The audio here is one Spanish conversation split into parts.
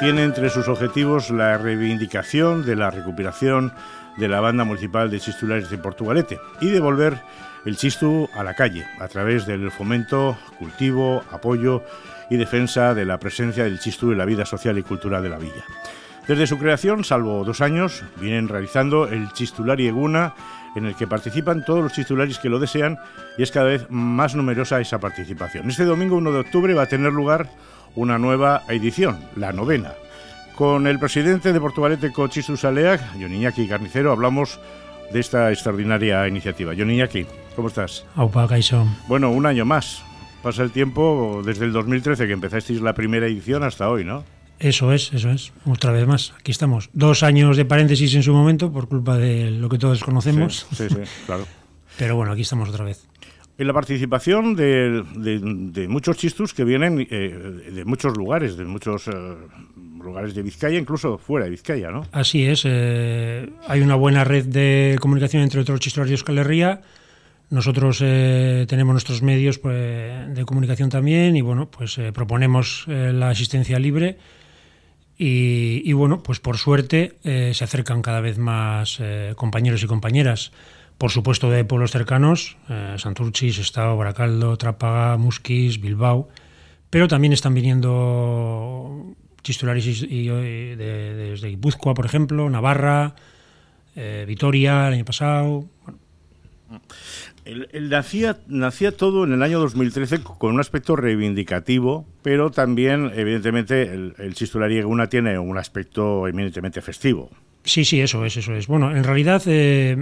tiene entre sus objetivos la reivindicación de la recuperación de la banda municipal de Chistulares de Portugalete y devolver el chistu a la calle a través del fomento, cultivo, apoyo y defensa de la presencia del chistu en la vida social y cultural de la villa. Desde su creación, salvo dos años, vienen realizando el Chistulari Eguna, en el que participan todos los chistularis que lo desean y es cada vez más numerosa esa participación. Este domingo 1 de octubre va a tener lugar una nueva edición, la novena. Con el presidente de Portugalete, Cochisu Saleac, Iñaki Carnicero, hablamos de esta extraordinaria iniciativa. Iñaki, ¿cómo estás? Aupa, Bueno, un año más. Pasa el tiempo desde el 2013 que empezasteis la primera edición hasta hoy, ¿no? Eso es, eso es. Otra vez más, aquí estamos. Dos años de paréntesis en su momento por culpa de lo que todos conocemos. Sí, sí, claro. Pero bueno, aquí estamos otra vez. En la participación de, muchos chistus que vienen eh, de muchos lugares, de muchos eh, lugares de Vizcaya, incluso fuera de Vizcaya, ¿no? Así es. Eh, hay una buena red de comunicación entre otros chistos de Euskal Herria nosotros tenemos nuestros medios pues, de comunicación también y bueno, pues proponemos la asistencia libre y, bueno, pues por suerte se acercan cada vez más compañeros y compañeras, por supuesto de pueblos cercanos, Santurchi, Estado, Baracaldo, Trápaga, Musquis, Bilbao, pero también están viniendo chistularis y, desde Guipúzcoa, por ejemplo, Navarra, Vitoria el año pasado. El, nacía, nacía todo en el año 2013 con un aspecto reivindicativo, pero también, evidentemente, el, el una tiene un aspecto eminentemente festivo. Sí, sí, eso es, eso es. Bueno, en realidad, eh,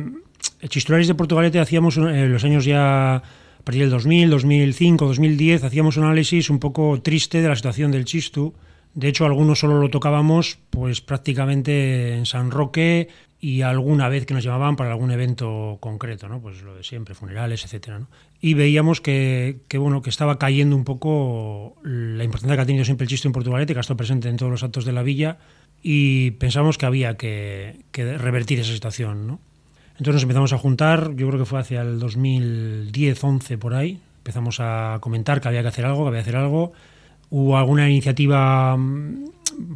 Chistularis de Portugalete hacíamos en eh, los años ya a partir del 2000, 2005, 2010, hacíamos un análisis un poco triste de la situación del chistu. De hecho, algunos solo lo tocábamos pues prácticamente en San Roque, y alguna vez que nos llamaban para algún evento concreto, ¿no? Pues lo de siempre, funerales, etcétera. Y veíamos que, que, bueno, que estaba cayendo un poco la importancia que ha tenido siempre el chiste en Portugalete, que ha estado presente en todos los actos de la villa, y pensamos que había que, que revertir esa situación, ¿no? Entonces nos empezamos a juntar, yo creo que fue hacia el 2010-11 por ahí, empezamos a comentar que había que hacer algo, que había que hacer algo. Hubo alguna iniciativa mm,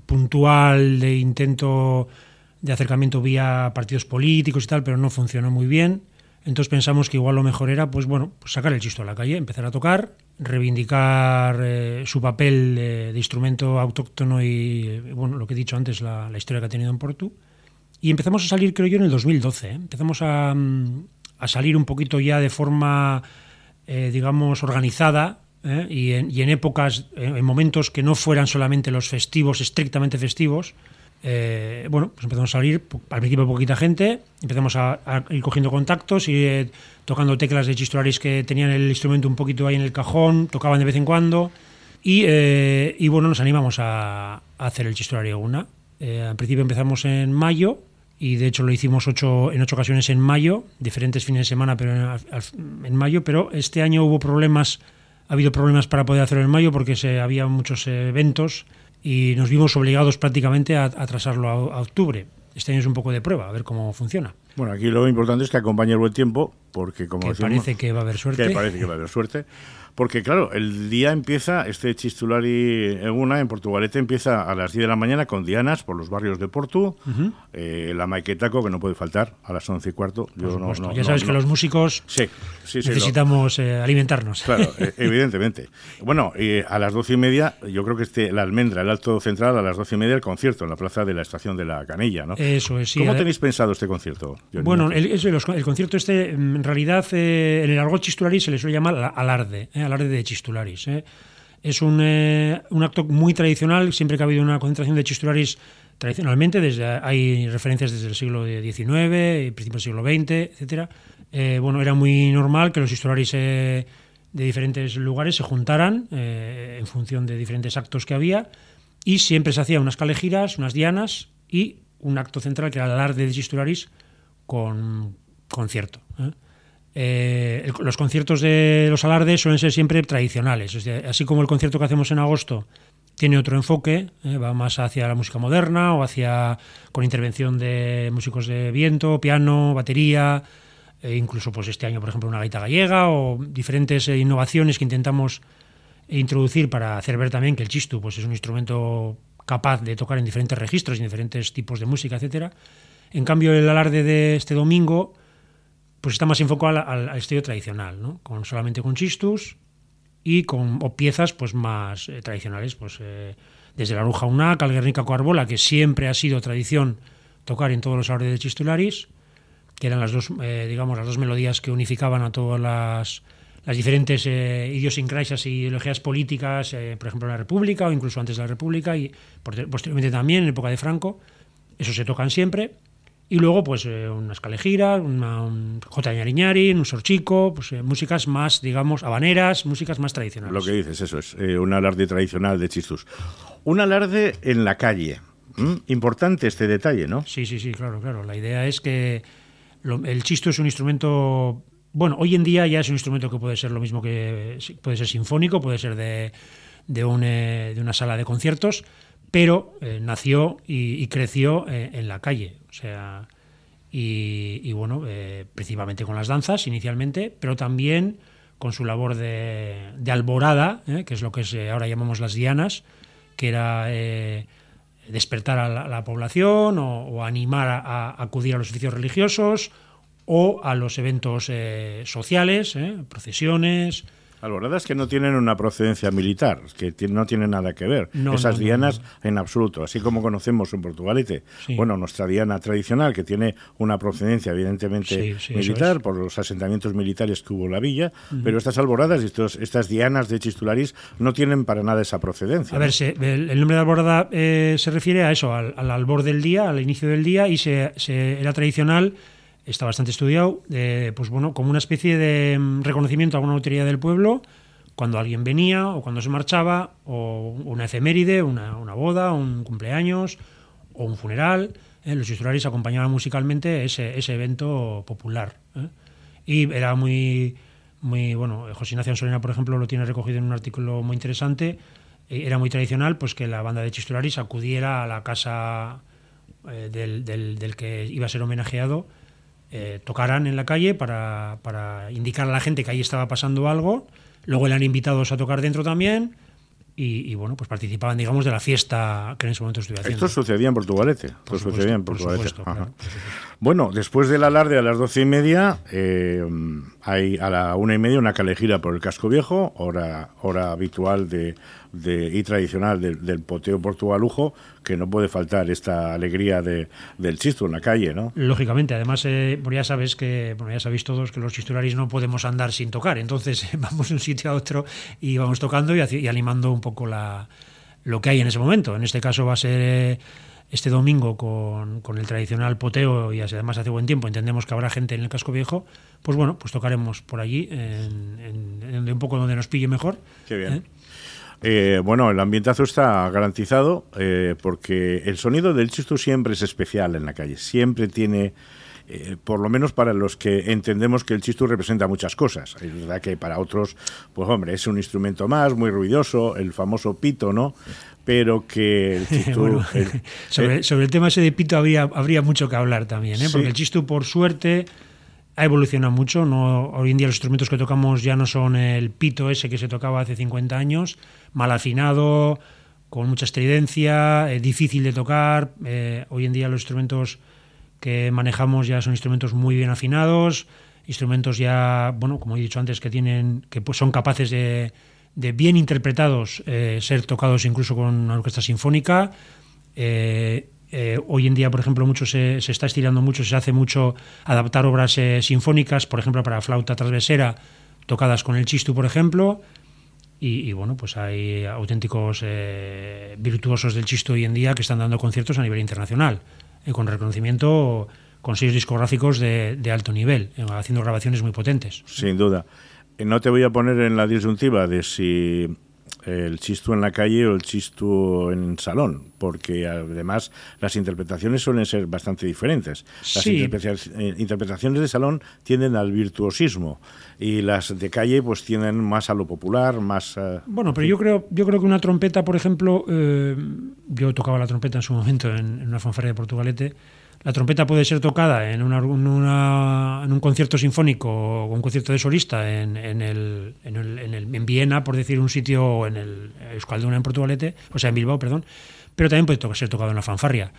puntual de intento de acercamiento vía partidos políticos y tal, pero no funcionó muy bien. Entonces pensamos que igual lo mejor era, pues bueno, pues sacar el chisto a la calle, empezar a tocar, reivindicar eh, su papel de instrumento autóctono y, bueno, lo que he dicho antes, la, historia que ha tenido en Portu. Y empezamos a salir, creo yo, en el 2012. ¿eh? Empezamos a, a, salir un poquito ya de forma, eh, digamos, organizada y en, y, en, épocas, en momentos que no fueran solamente los festivos, estrictamente festivos, eh, bueno, pues empezamos a salir, al principio poquita gente, empezamos a, ir cogiendo contactos, y eh, tocando teclas de chistolaris que tenían el instrumento un poquito ahí en el cajón, tocaban de vez en cuando, y, eh, bueno, nos animamos a, hacer el chistolari una. al principio empezamos en mayo, y de hecho lo hicimos ocho, en ocho ocasiones en mayo, diferentes fines de semana pero en, mayo, pero este año hubo problemas, ha habido problemas para poder hacerlo en mayo porque se, había muchos eventos y nos vimos obligados prácticamente a, atrasarlo a, octubre. Este año es un poco de prueba, a ver cómo funciona. Bueno, aquí lo importante es que acompañe el buen tiempo, porque como que parece que va a haber suerte. Que parece que va a haber suerte. Porque claro, el día empieza, este Chistulari Eguna en Portugalete empieza a las 10 de la mañana con dianas por los barrios de Portu, eh, la Maquetaco, que no puede faltar, a las 11 y cuarto. ya sabes que los músicos necesitamos eh, alimentarnos. Claro, e, evidentemente. Bueno, a las 12 y media, yo creo que este, la almendra, el Alto Central, a las 12 y media el concierto en la plaza de la Estación de la Canilla, ¿no? Eso es, sí. ¿Cómo tenéis pensado este concierto? Bueno, el, el, concierto este, en realidad, eh, en el argot Chistulari se le suele llamar alarde alarde de chistularis. ¿eh? Es un, eh, un, acto muy tradicional, siempre que ha habido una concentración de chistularis tradicionalmente, desde, hay referencias desde el siglo XIX, principios del siglo XX, etc. Eh, bueno, era muy normal que los chistularis de diferentes lugares se juntaran en función de diferentes actos que había y siempre se hacía unas calejiras, unas dianas y un acto central que era el alarde de chistularis con concierto. Los conciertos de los alardes suelen ser siempre tradicionales, así como el concierto que hacemos en agosto tiene otro enfoque, eh, va más hacia la música moderna o hacia con intervención de músicos de viento, piano, batería, e incluso pues este año por ejemplo una gaita gallega o diferentes eh, innovaciones que intentamos introducir para hacer ver también que el chistu pues es un instrumento capaz de tocar en diferentes registros, en diferentes tipos de música, etcétera. En cambio, el alarde de este domingo pues está más enfocado al, al, estilo tradicional, ¿no? con, solamente con chistus y con piezas pues más eh, tradicionales, pues eh, desde la Ruja Unac al Guernica Coarbola, que siempre ha sido tradición tocar en todos los alardes de chistularis, que eran las dos, eh, digamos, las dos melodías que unificaban a todas las, las diferentes idiosincrasias y ideologías políticas, por ejemplo, en la República o incluso antes de la República y posteriormente también en época de Franco. Eso se tocan siempre. Y luego, pues, eh, una escalejira, una, un J. Ñariñari, un Sorchico, pues, eh, músicas más, digamos, habaneras, músicas más tradicionales. Lo que dices, eso es, eh, un alarde tradicional de chistus. Un alarde en la calle. ¿Mm? Importante este detalle, ¿no? Sí, sí, sí, claro, claro. La idea es que lo, el chisto es un instrumento bueno, hoy en día ya es un instrumento que puede ser lo mismo que puede ser sinfónico, puede ser de, de, un, eh, de una sala de conciertos, pero eh, nació y, creció eh, en la calle. O sea, y, y bueno, eh, principalmente con las danzas inicialmente, pero también con su labor de, de alborada, que es lo que ahora llamamos las dianas, que era despertar a la, población o, animar a, a, acudir a los oficios religiosos o a los eventos sociales, procesiones. Alboradas que no tienen una procedencia militar, que no tienen nada que ver. No, Esas no, dianas no. en absoluto, así como conocemos en Portugalete. Sí. Bueno, nuestra diana tradicional, que tiene una procedencia evidentemente Sí, sí, eso militar es. por los asentamientos militares que hubo en la villa, pero estas alboradas y estos, estas dianas de Chistularis no tienen para nada esa procedencia. A ver, se- el, el nombre de alborada eh, se refiere a eso, al, al albor del día, al inicio del día, y se, se- era tradicional, está bastante estudiado, pues bueno, como una especie de mm, reconocimiento a una autoridad del pueblo, cuando alguien venía o cuando se marchaba, o una efeméride, una, una boda, un cumpleaños o un funeral. eh, los titulares acompañaban musicalmente ese, ese evento popular. eh. Y era muy, muy bueno, José Ignacio Ansolina, por ejemplo, lo tiene recogido en un artículo muy interesante. Era muy tradicional pues que la banda de Chistularis acudiera a la casa eh, del, del- del que iba a ser homenajeado, eh, tocaran en la calle para, para indicar a la gente que ahí estaba pasando algo. Luego eran invitados a tocar dentro también. Y, y, bueno, pues participaban, digamos, de la fiesta que en ese momento estuve haciendo. Esto sucedía en Portugalete. Esto Por supuesto, sucedía en por Portugalete. supuesto, Ajá. claro, por supuesto. Bueno, después del alarde a las doce y media, eh, hay a la una y media una calejira por el casco viejo, hora, hora habitual de, y tradicional del, del poteo portugalujo, que no puede faltar esta alegría de, del chisto en la calle, ¿no? Lógicamente, además, eh, ya sabes que, ya sabéis todos que los chistularis no podemos andar sin tocar, entonces vamos de un sitio a otro y vamos tocando y animando un poco la, lo que hay en ese momento. En este caso va a ser eh, este domingo con, con el tradicional poteo y además hace buen tiempo, entendemos que habrá gente en el casco viejo, pues bueno, pues tocaremos por allí, en, en- en un poco donde nos pille mejor. Qué bien. ¿eh? Eh, bueno, el ambientazo está garantizado eh, porque el sonido del chisto siempre es especial en la calle, siempre tiene, eh, por lo menos para los que entendemos que el chisto representa muchas cosas. Es verdad que para otros, pues hombre, es un instrumento más, muy ruidoso, el famoso pito, ¿no? Pero que el. Bueno, el- sobre, eh, sobre el tema ese de pito habría, habría mucho que hablar también, ¿eh? Sí. porque el chistu, por suerte, ha evolucionado mucho. No, hoy en día los instrumentos que tocamos ya no son el pito ese que se tocaba hace 50 años, mal afinado, con mucha estridencia, eh, difícil de tocar. Eh, hoy en día los instrumentos que manejamos ya son instrumentos muy bien afinados, instrumentos ya, bueno, como he dicho antes, que tienen, que pues son capaces de, de bien interpretados, eh, ser tocados incluso con una orquesta sinfónica. Eh, eh, hoy en día, por ejemplo, mucho se, se está estirando mucho, se hace mucho adaptar obras sinfónicas, por ejemplo, para flauta transversera, tocadas con el chistu, por ejemplo. Y, y, bueno, pues hay auténticos eh, virtuosos del chisto hoy en día que están dando conciertos a nivel internacional, eh, con reconocimiento, con sellos discográficos de, alto nivel, eh, haciendo grabaciones muy potentes. Sin duda. Eh, No te voy a poner en la disyuntiva de si el chistu en la calle o el chistu en salón, porque además las interpretaciones suelen ser bastante diferentes. Las Sí. interpretaciones, eh, interpretaciones de salón tienden al virtuosismo y las de calle pues tienden más a lo popular, más... Bueno, pero yo creo, yo creo que una trompeta, por ejemplo, eh, yo tocaba la trompeta en su momento en, en una fanfarria de Portugalete. La trompeta puede ser tocada en, una, una- en un concierto sinfónico o un concierto de solista en, en, el, en, el- en el- en Viena, por decir un sitio, o en el Euskalduna en Portugalete, o sea, en Bilbao, perdón. pero también puede ser tocado en la fanfarria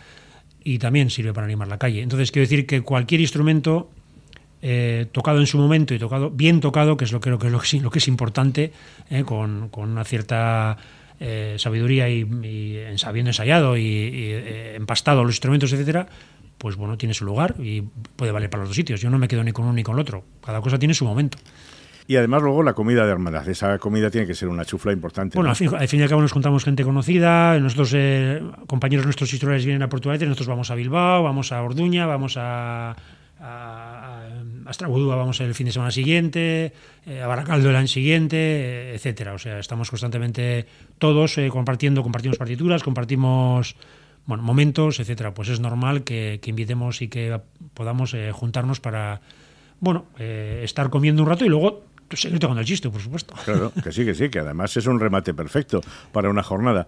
y también sirve para animar la calle. Entonces, quiero decir que cualquier instrumento eh, tocado en su momento y tocado bien tocado, que es lo que, que, es, lo que es importante, eh, con, con, una cierta eh, sabiduría y, y, habiendo ensayado y, y empastado los instrumentos, etcétera, pues bueno, tiene su lugar y puede valer para los dos sitios. Yo no me quedo ni con uno ni con el otro. Cada cosa tiene su momento. Y además luego la comida de hermandad. Esa comida tiene que ser una chufla importante. Bueno, al, fin, al, fin, y al cabo nos juntamos gente conocida. Nosotros, eh, compañeros nuestros historiadores vienen a Portugalete, nosotros vamos a Bilbao, vamos a Orduña, vamos a, a, a Estrabudúa vamos el fin de semana siguiente, eh, a Baracaldo el año siguiente, eh, etcétera. O sea, estamos constantemente todos eh, compartiendo, compartimos partituras, compartimos bueno, momentos, etcétera, pues es normal que, que invitemos y que podamos eh, juntarnos para bueno, eh, estar comiendo un rato y luego seguir tocando el chiste, por supuesto. Claro, que sí, que sí, que además es un remate perfecto para una jornada.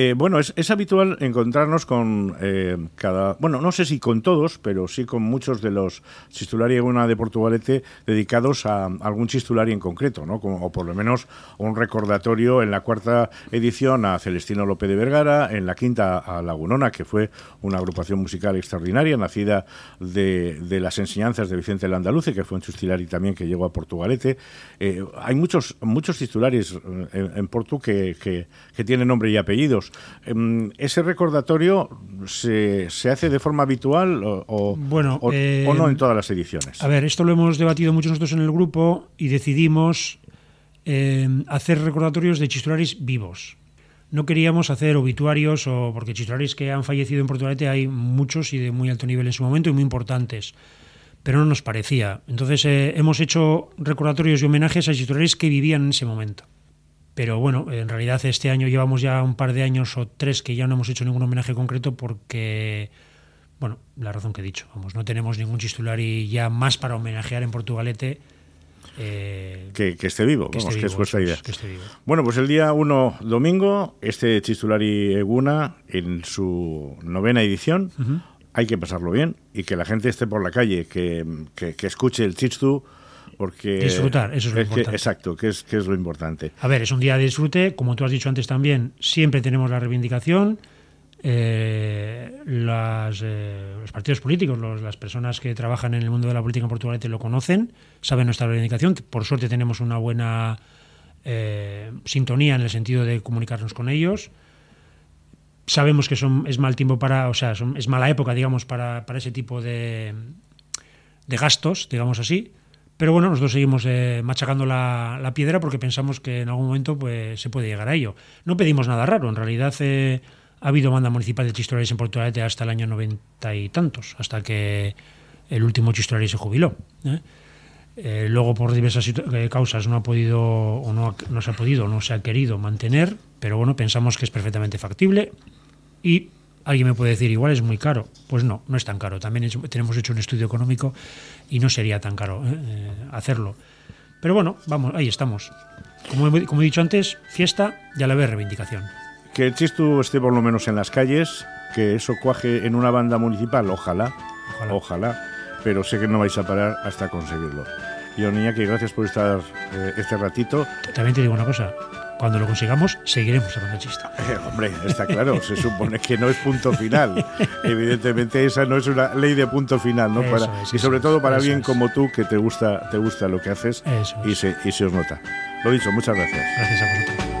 Eh, bueno, es, habitual encontrarnos con eh, cada, bueno, no sé si con todos, pero sí con muchos de los chistulari una de Portugalete dedicados a algún chistulari en concreto, ¿no? O por lo menos un recordatorio en la cuarta edición a Celestino López de Vergara, en la quinta a Lagunona, que fue una agrupación musical extraordinaria, nacida de, de las enseñanzas de Vicente Landaluce, que fue un chistulari también que llegó a Portugalete. Eh, hay muchos, muchos titulares en, en Portu que, que, que tienen nombre y apellidos. ¿Ese recordatorio se, se, hace de forma habitual o, o, bueno, o, eh, o, no en todas las ediciones? A ver, esto lo hemos debatido mucho nosotros en el grupo y decidimos eh, hacer recordatorios de chistularis vivos. No queríamos hacer obituarios, o porque chistularis que han fallecido en Portugalete hay muchos y de muy alto nivel en su momento y muy importantes pero no nos parecía. Entonces eh, hemos hecho recordatorios y homenajes a chistularis que vivían en ese momento. Pero bueno, en realidad este año llevamos ya un par de años o tres que ya no hemos hecho ningún homenaje concreto porque, bueno, la razón que he dicho, vamos, no tenemos ningún chistulari ya más para homenajear en Portugalete. Eh, que, que, esté vivo, que vamos, esté que vivo, es vuestra idea. Que esté vivo. Bueno, pues el día 1 domingo, este Chistulari Eguna, en su novena edición, uh -huh. hay que pasarlo bien y que la gente esté por la calle, que escuche el Chistu, porque disfrutar, eso es lo es importante. Que, exacto, que es, que es lo importante. A ver, es un día de disfrute, como tú has dicho antes también, siempre tenemos la reivindicación. Eh, las, eh, los partidos políticos, los, las personas que trabajan en el mundo de la política en Portugal lo conocen, saben nuestra reivindicación. Por suerte tenemos una buena eh, sintonía en el sentido de comunicarnos con ellos. Sabemos que son, es mal tiempo para, o sea, son, es mala época, digamos, para, para ese tipo de, de gastos, digamos así. Pero bueno, nosotros seguimos eh, machacando la, la, piedra porque pensamos que en algún momento pues, se puede llegar a ello. No pedimos nada raro, en realidad eh, ha habido banda municipal de chistolares en Portugalete hasta el año noventa y tantos, hasta que el último chistolares se jubiló. ¿eh? Eh, luego, por diversas causas, no ha podido, o no, no se ha podido, no se ha querido mantener, pero bueno, pensamos que es perfectamente factible y Alguien me puede decir, igual es muy caro. Pues no, no es tan caro. También es, tenemos hecho un estudio económico y no sería tan caro ¿eh? hacerlo. Pero bueno, vamos, ahí estamos. Como, como, he dicho antes, fiesta y a la vez reivindicación. Que el Chistu esté por lo menos en las calles, que eso cuaje en una banda municipal, ojalá, ojalá, ojalá pero sé que no vais a parar hasta conseguirlo. Y niña, que gracias por estar eh, este ratito. También te digo una cosa, cuando lo consigamos, seguiremos hablando chista. Eh, hombre, está claro, se supone que no es punto final. Evidentemente, esa no es una ley de punto final, ¿no? Eso Para, es, y sobre todo para alguien es. como tú, que te gusta, te gusta lo que haces y se, y se os nota. Lo dicho, muchas gracias. Gracias a vosotros.